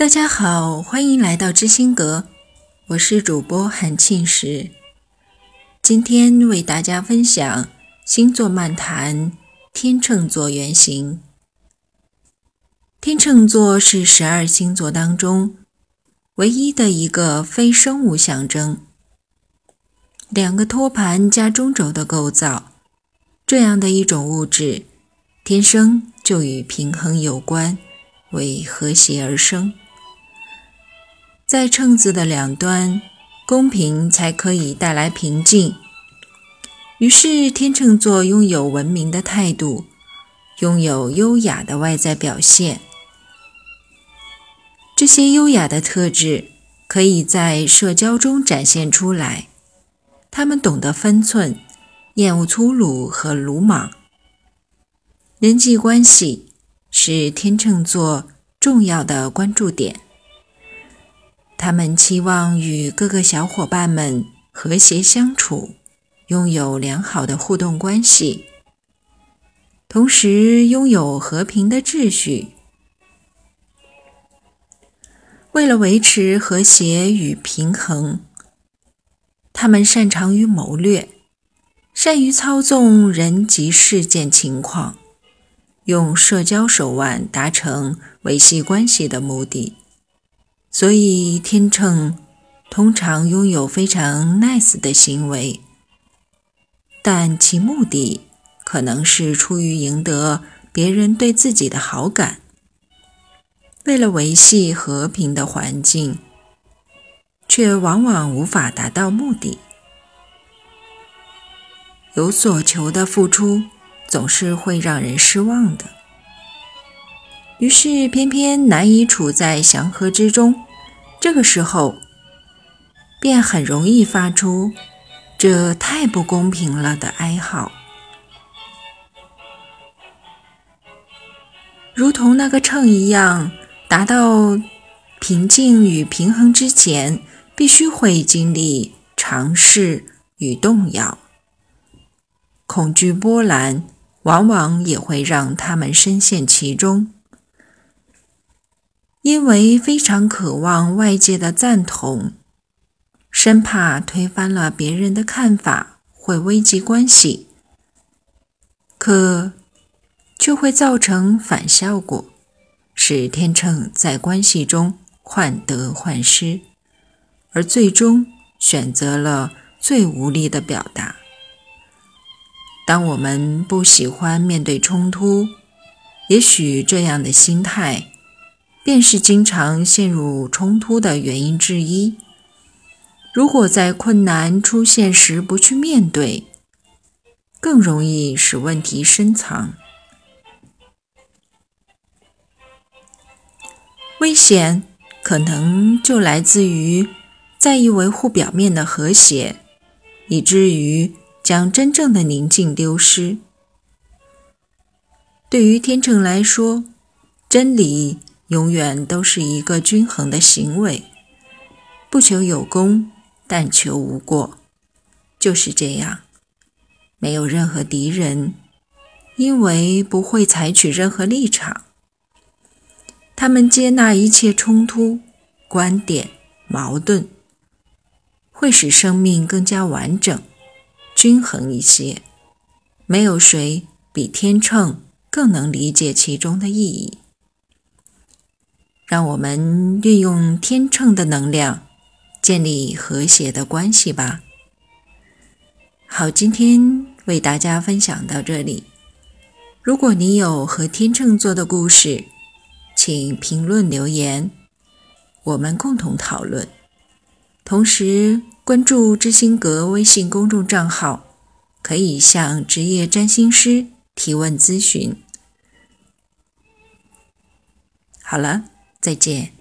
大家好，欢迎来到知心阁，我是主播韩庆时。今天为大家分享星座漫谈天秤座原型。天秤座是十二星座当中唯一的一个非生物象征，两个托盘加中轴的构造，这样的一种物质，天生就与平衡有关，为和谐而生。在秤子的两端，公平才可以带来平静。于是，天秤座拥有文明的态度，拥有优雅的外在表现。这些优雅的特质可以在社交中展现出来。他们懂得分寸，厌恶粗鲁和鲁莽。人际关系是天秤座重要的关注点。他们期望与各个小伙伴们和谐相处，拥有良好的互动关系，同时拥有和平的秩序。为了维持和谐与平衡，他们擅长于谋略，善于操纵人及事件情况，用社交手腕达成维系关系的目的。所以，天秤通常拥有非常 nice 的行为，但其目的可能是出于赢得别人对自己的好感。为了维系和平的环境，却往往无法达到目的。有所求的付出总是会让人失望的。于是，偏偏难以处在祥和之中。这个时候，便很容易发出“这太不公平了”的哀嚎。如同那个秤一样，达到平静与平衡之前，必须会经历尝试与动摇。恐惧波澜，往往也会让他们深陷其中。因为非常渴望外界的赞同，生怕推翻了别人的看法会危及关系，可却会造成反效果，使天秤在关系中患得患失，而最终选择了最无力的表达。当我们不喜欢面对冲突，也许这样的心态。便是经常陷入冲突的原因之一。如果在困难出现时不去面对，更容易使问题深藏。危险可能就来自于在意维护表面的和谐，以至于将真正的宁静丢失。对于天秤来说，真理。永远都是一个均衡的行为，不求有功，但求无过，就是这样。没有任何敌人，因为不会采取任何立场。他们接纳一切冲突、观点、矛盾，会使生命更加完整、均衡一些。没有谁比天秤更能理解其中的意义。让我们运用天秤的能量，建立和谐的关系吧。好，今天为大家分享到这里。如果你有和天秤座的故事，请评论留言，我们共同讨论。同时关注知心阁微信公众账号，可以向职业占星师提问咨询。好了。再见。